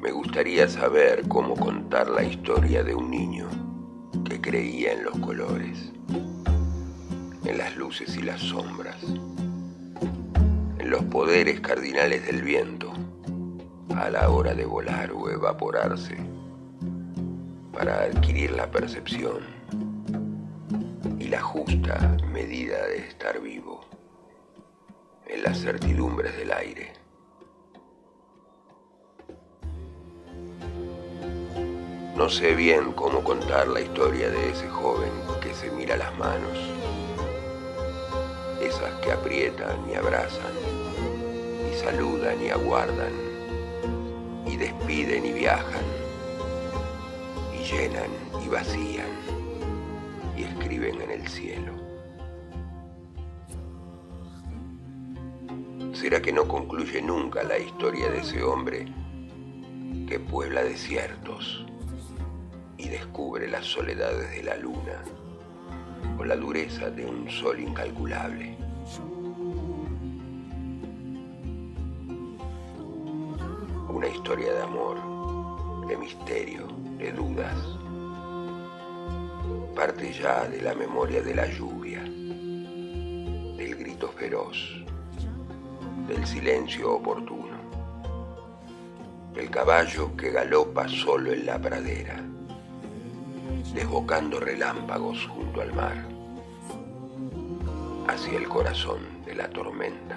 Me gustaría saber cómo contar la historia de un niño que creía en los colores, en las luces y las sombras, en los poderes cardinales del viento a la hora de volar o evaporarse para adquirir la percepción y la justa medida de estar vivo en las certidumbres del aire. No sé bien cómo contar la historia de ese joven que se mira las manos, esas que aprietan y abrazan, y saludan y aguardan, y despiden y viajan, y llenan y vacían, y escriben en el cielo. ¿Será que no concluye nunca la historia de ese hombre que puebla desiertos y descubre las soledades de la luna o la dureza de un sol incalculable? Una historia de amor, de misterio, de dudas. Parte ya de la memoria de la lluvia, del grito feroz del silencio oportuno. El caballo que galopa solo en la pradera, desbocando relámpagos junto al mar, hacia el corazón de la tormenta.